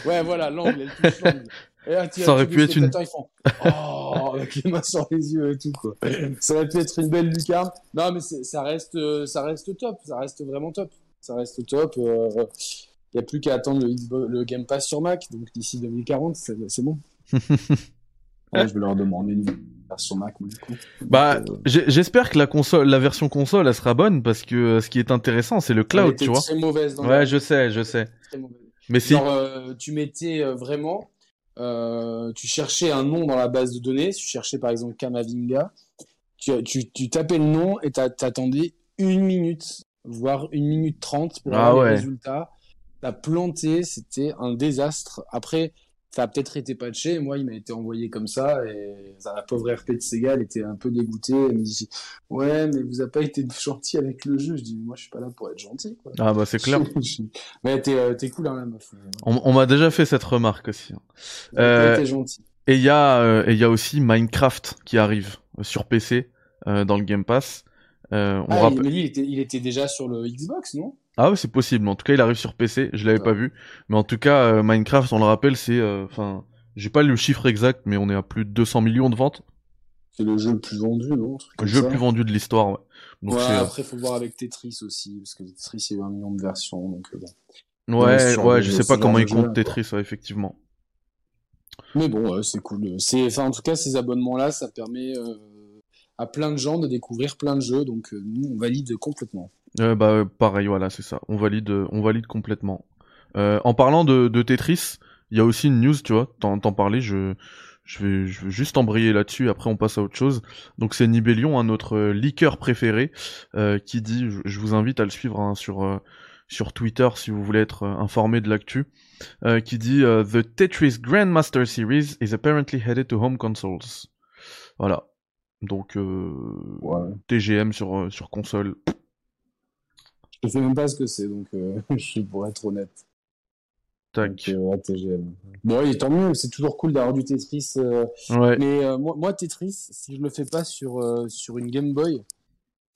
Ouais voilà l'angle, elle touche l'angle. Et là, tu Ça aurait pu être une- Ils font oh avec les mains sur les yeux et tout quoi. Ça aurait pu être une belle lucarne. Non mais ça reste euh, ça reste top, ça reste vraiment top. Ça reste top. Il n'y a plus qu'à attendre le, Xbox- le Game Pass sur Mac, donc d'ici 2040, c'est c'est bon. *laughs* Ouais, je vais leur demander une version Mac, moi, du coup. bah euh, j'espère que la console la version console elle sera bonne parce que euh, ce qui est intéressant c'est le elle cloud était tu vois très mauvaise dans ouais la- je sais je sais mais si euh, tu mettais euh, vraiment, euh, tu cherchais un nom dans la base de données, tu cherchais par exemple Kamavinga, tu tu, tapais le nom et t'a- t'attendais une minute, voire une minute trente pour Ah avoir ouais. les résultats. T'as planté, c'était un désastre. Après, ça a peut-être été patché. Moi, il m'a été envoyé comme ça et la pauvre RP de Sega, elle était un peu dégoûtée. Elle me dit, ouais, mais vous avez pas été *laughs* gentil avec le jeu. Je dis, moi, je suis pas là pour être gentil, quoi. Ah bah c'est clair. *laughs* mais t'es, euh, cool, hein, la meuf. On, on m'a déjà fait cette remarque aussi. hein. Euh, T'es gentil. Et il y a euh, et y a aussi Minecraft qui arrive euh, sur PC euh, dans le Game Pass. Euh, on Ah, rappelle- mais lui, il était, il était déjà sur le Xbox, non? Ah ouais, c'est possible. En tout cas, il arrive sur PC. Je l'avais Ouais. pas vu, mais en tout cas, euh, Minecraft, on le rappelle, c'est, euh, enfin, j'ai pas le chiffre exact, mais on est à plus de 200 millions de ventes. C'est le jeu le plus vendu, non? Le jeu le plus vendu de l'histoire. Ouais. Donc Ouais, euh, après, faut voir avec Tetris aussi, parce que Tetris, il y a eu un million de versions, donc euh, bon. ouais, ouais, de- je sais pas comment ils comptent. Tetris, ouais, effectivement. Mais bon, ouais, c'est cool. C'est, enfin, en tout cas, ces abonnements-là, ça permet euh, à plein de gens de découvrir plein de jeux, donc euh, nous, on valide complètement. Euh, bah euh, pareil, voilà, c'est ça. On valide, euh, on valide complètement. Euh, en parlant de, de Tetris, il y a aussi une news, tu vois. T'en, t'en parlais, je, je vais, je vais juste embrayer là-dessus. Après, on passe à autre chose. Donc c'est Nibelion, un notre leaker préféré, euh, qui dit, je, vous invite à le suivre hein, sur sur Twitter si vous voulez être informé de l'actu, qui dit The Tetris Grandmaster Series is apparently headed to home consoles. Voilà. Donc euh, Ouais. TGM sur euh, sur console. Je sais même pas ce que c'est, donc euh, *laughs* je suis pour être honnête. Tac. Donc, ouais, TGM. Bon, oui, tant mieux, c'est toujours cool d'avoir du Tetris. Ouais. Mais moi, moi, Tetris, si je le fais pas sur, sur une Game Boy,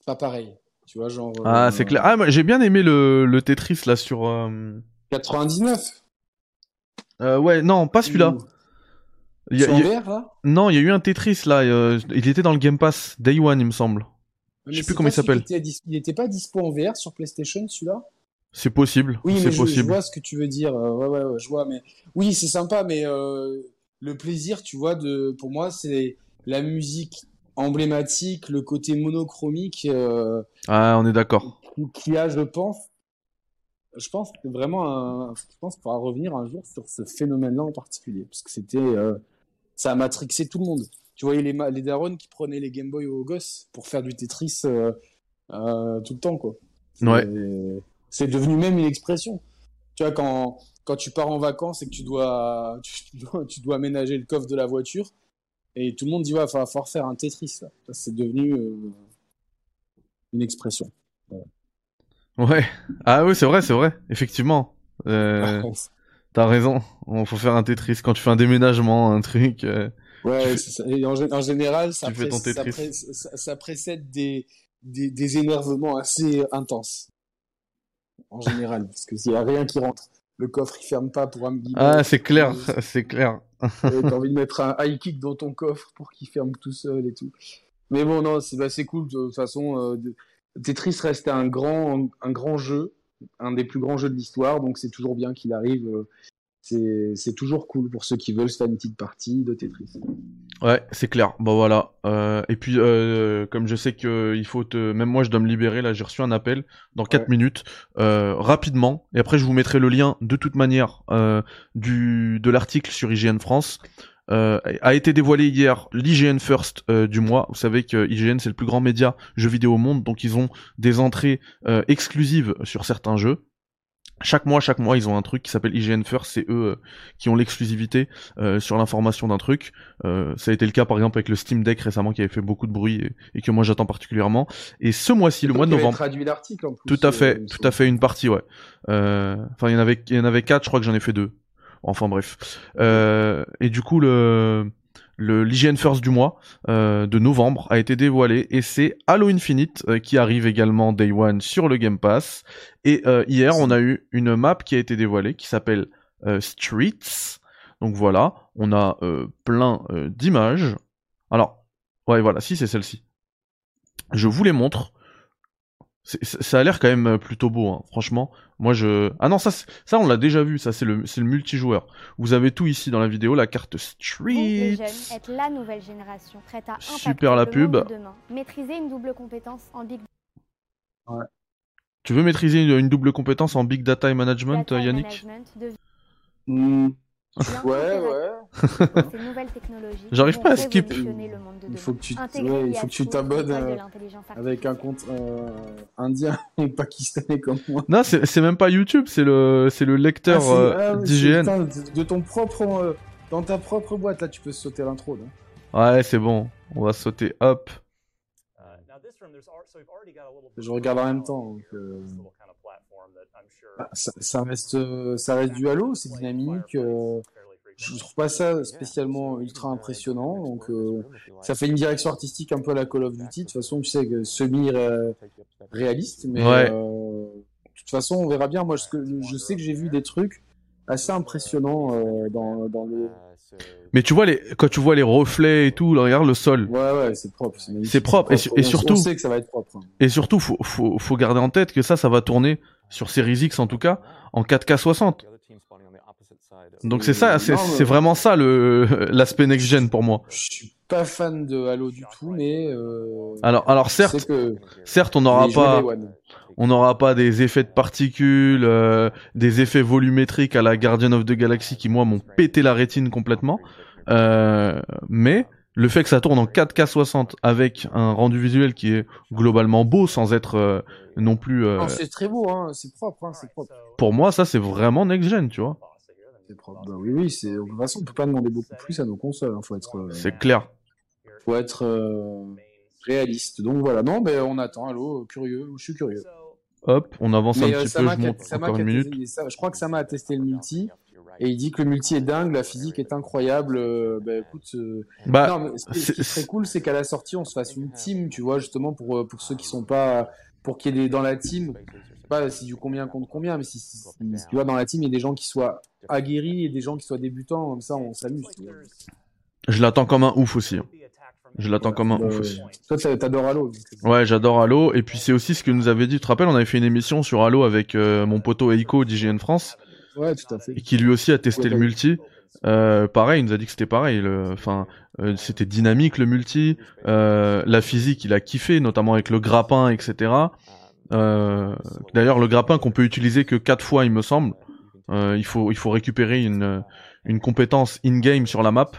pas pareil. Tu vois, genre. Ah, euh, c'est clair. Ah, moi, j'ai bien aimé le, le Tetris là sur. euh, 99 euh, ouais, non, pas celui-là. Il y a- a- VR, là? Non, il y a eu un Tetris là. euh, il était dans le Game Pass Day One, il me semble. Mais Je sais plus comment il s'appelle. Il était pas dispo en VR sur PlayStation, celui-là? C'est possible. Oui, mais c'est je, je possible. vois ce que tu veux dire. euh, ouais, ouais, ouais, je vois. Mais oui, c'est sympa, mais euh, le plaisir, tu vois, de, pour moi, c'est la musique emblématique, le côté monochromique euh, Ah, on est d'accord. qui- a, je pense, je pense que vraiment, un, je pense qu'il faudra revenir un jour sur ce phénomène-là en particulier, parce que c'était, euh, ça a matrixé tout le monde. Tu voyais les, les darons qui prenaient les Game Boy aux gosses pour faire du Tetris euh, euh, tout le temps, quoi. C'est- Ouais. C'est devenu même une expression. Tu vois, quand, quand tu pars en vacances et que tu dois, tu, dois, tu dois aménager le coffre de la voiture, et tout le monde dit, ouais, il va falloir faire un Tetris, là. C'est devenu euh, une expression. Ouais. Ah oui, c'est vrai, c'est vrai. Effectivement. Euh, *laughs* T'as raison. On faut faire un Tetris quand tu fais un déménagement, un truc. euh, Ouais, fais- ça. Et en, en général, ça, pré- ça, pré- ça- ça précède des, des, des énervements assez intenses. En général, parce que s'il y a rien qui rentre, le coffre il ferme pas pour un bidon. Ah, c'est clair, *laughs* c'est clair. T'as envie de mettre un high kick dans ton coffre pour qu'il ferme tout seul et tout. Mais bon, non, c'est bah, cool. De toute façon, euh, de- Tetris reste un grand, un grand jeu, un des plus grands jeux de l'histoire, donc c'est toujours bien qu'il arrive. euh, c'est toujours cool pour ceux qui veulent se faire une petite partie de Tetris. Ouais, c'est clair. Bon voilà. Euh, et puis euh, comme je sais que il faut te, même moi je dois me libérer là, j'ai reçu un appel dans 4 Ouais. minutes, euh, rapidement. Et après je vous mettrai le lien de toute manière du de l'article sur IGN France. Euh, a été dévoilé hier l'IGN First euh, du mois. Vous savez que IGN c'est le plus grand média jeux vidéo au monde, donc ils ont des entrées euh, exclusives sur certains jeux. Chaque mois, chaque mois, ils ont un truc qui s'appelle IGN First. C'est eux euh, qui ont l'exclusivité euh, sur l'information d'un truc. Euh, ça a été le cas par exemple avec le Steam Deck récemment qui avait fait beaucoup de bruit et, et que moi j'attends particulièrement. Et ce mois-ci, le mois de novembre, traduit l'article en plus. tout à fait, tout à fait une partie, ouais. Enfin, il y en avait, il y en avait quatre, je crois que j'en ai fait deux. Enfin bref. Euh, et du coup, le le l'IGN First du mois euh, de novembre a été dévoilé et c'est Halo Infinite euh, qui arrive également Day One sur le Game Pass. Et hier, on a eu une map qui a été dévoilée qui s'appelle Streets. Donc voilà, on a plein d'images. Alors, ouais, voilà, si c'est celle-ci. Je vous les montre. Ça a l'air quand même euh, plutôt beau, hein. franchement. Moi, je. Ah non, ça, c'est- ça on l'a déjà vu. Ça, c'est le, c'est le multijoueur. Vous avez tout ici dans la vidéo, la carte Street. jeunes, êtes la nouvelle génération prête à impacter Super la pub. monde de demain. Maîtriser une double compétence en big Tu veux maîtriser une, une double compétence en big data et management, data et Yannick? management, de Hmm, Ouais, ouais. Ces nouvelles technologies J'arrive pas à skip. Il faut que tu, Intégrer ouais, il faut que tu l'IA t'abonnes euh, avec un compte euh, indien *laughs* ou pakistanais comme moi. Non, c'est c'est même pas YouTube, c'est le, c'est le lecteur Ah, c'est- euh, ah, d'IGN. de ton propre, euh, dans ta propre boîte là, tu peux sauter l'intro. Ouais, c'est bon. On va sauter. Hop. Je regarde en même temps. donc, ça, ça reste, euh, ça reste du Halo, c'est dynamique. euh, je trouve pas ça spécialement ultra impressionnant. Donc, euh, ça fait une direction artistique un peu à la Call of Duty. De toute façon, tu sais que semi réaliste, mais Ouais. euh, de toute façon, on verra bien. Moi, je, je sais que j'ai vu des trucs assez impressionnants euh, dans, dans le. Mais tu vois les, quand tu vois les reflets et tout, là, regarde le sol. Ouais, ouais, c'est propre. C'est propre, et su- et On- surtout- on sait que ça va être propre. hein. Et surtout, faut, faut, faut garder en tête que ça, ça va tourner sur Series X en tout cas en 4K 60. Donc c'est ça, c'est mais- c'est vraiment ça le *laughs* l'aspect next gen pour moi. Je suis pas fan de Halo du tout, mais euh, Alors, alors certes, que certes, on n'aura pas, on n'aura pas des effets de particules, euh, des effets volumétriques à la Guardian of the Galaxy qui moi m'ont pété la rétine complètement. Euh, mais le fait que ça tourne en 4K 60 avec un rendu visuel qui est globalement beau sans être euh, non plus, euh, c'est très beau, hein, c'est propre, hein, c'est propre. pour moi ça c'est vraiment next gen, tu vois. C'est propre. Bah oui, oui, c'est. De toute façon, on peut pas demander beaucoup plus à nos consoles. hein, Faut être, euh, C'est clair. faut être réaliste. Donc voilà. Non, mais on attend. Halo, curieux. Je suis curieux. Hop, on avance un Mais petit peu, je monte encore une minute. ça- je crois que Sama a testé le multi et il dit que le multi est dingue, la physique est incroyable. Euh, bah écoute. euh, Bah, non, mais ce qui, c'est- serait cool, c'est qu'à la sortie, on se fasse une team, tu vois, justement pour euh, pour ceux qui sont pas, pour qu'il y ait des dans la team. Je sais pas si du combien contre combien, mais si, si- si- tu vois dans la team, il y a des gens qui soient aguerris et des gens qui soient débutants, comme ça, on s'amuse. je l'attends comme un ouf aussi. hein. Je l'attends comme un Euh, ouf aussi. Toi, t'a- t'adores Halo. donc, euh, Ouais, j'adore Halo. Et puis c'est aussi ce que nous avait dit. Tu te rappelles, on avait fait une émission sur Halo avec euh, mon poteau Eiko d'IGN France, Ouais, tout à fait. et qui lui aussi a testé Ouais, le multi. Euh, pareil, il nous a dit que c'était pareil. le- Enfin, euh, c'était dynamique le multi. Euh, la physique, il a kiffé, notamment avec le grappin, etc. Euh, D'ailleurs, le grappin qu'on peut utiliser que quatre fois, il me semble. Euh, il faut il faut récupérer une une compétence in-game sur la map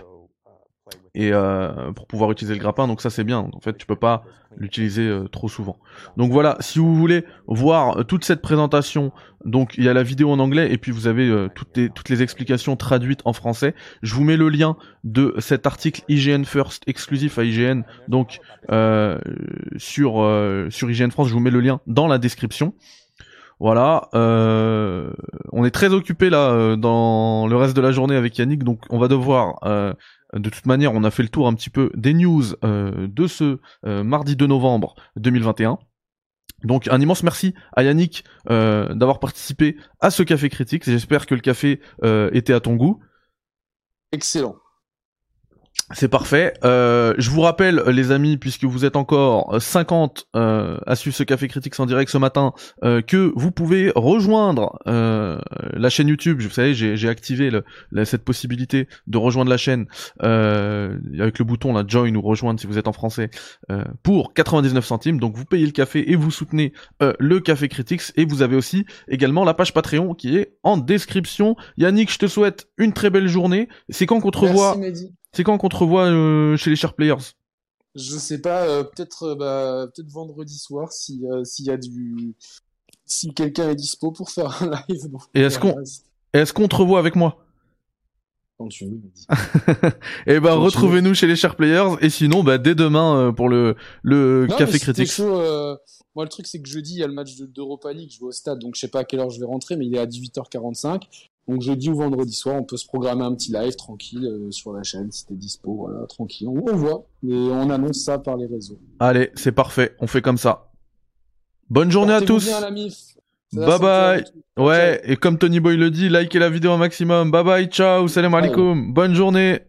et euh, pour pouvoir utiliser le grappin. Donc ça c'est bien. En fait, tu peux pas l'utiliser euh, trop souvent. Donc voilà, si vous voulez voir euh, toute cette présentation, donc il y a la vidéo en anglais et puis vous avez euh, toutes les toutes les explications traduites en français. Je vous mets le lien de cet article IGN First exclusif à IGN, donc euh, sur euh, sur IGN France. Je vous mets le lien dans la description. Voilà, euh, on est très occupé là euh, dans le reste de la journée avec Yannick, donc on va devoir euh, de toute manière, on a fait le tour un petit peu des news euh, de ce euh, mardi 2 novembre 2021. Donc un immense merci à Yannick euh, d'avoir participé à ce café critique. J'espère que le café était à ton goût. Excellent. C'est parfait. Euh, je vous rappelle, les amis, puisque vous êtes encore 50 euh, à suivre ce café critique en direct ce matin, euh, que vous pouvez rejoindre euh, la chaîne YouTube. Vous savez, j'ai activé cette possibilité de rejoindre la chaîne euh, avec le bouton là join ou rejoindre si vous êtes en français euh, pour 99 centimes. Donc vous payez le café et vous soutenez euh, le café critiques. Et vous avez aussi également la page Patreon qui est en description. Yannick, je te souhaite une très belle journée. C'est quand qu'on te revoit? C'est quand qu'on te revoit euh, chez les Sharp Players? Je sais pas, euh, peut-être euh, bah, peut-être vendredi soir si s'il y a du si quelqu'un est dispo pour faire un live. Et est-ce qu'on- Est-ce qu'on te revoit avec moi? Quand tu veux, Mehdi. *laughs* Eh ben, Quand tu retrouvez-nous chez les Sharp Players. Et sinon, bah, dès demain euh, pour le, le Non, Café Critique. chaud, euh, moi, le truc, c'est que jeudi, il y a le match de- d'Europa League. Je vais au stade, donc je sais pas à quelle heure je vais rentrer, mais il est à 18h45. Donc jeudi ou vendredi soir, on peut se programmer un petit live tranquille euh, sur la chaîne si t'es dispo. Voilà, tranquille. On, on voit et on annonce ça par les réseaux. Allez, c'est parfait. On fait comme ça. Bonne journée à tous. bien, Bye bye. Ouais, et comme Tony Boy le dit, likez la vidéo au maximum. Bye bye, ciao, salam alaikum. Bonne journée.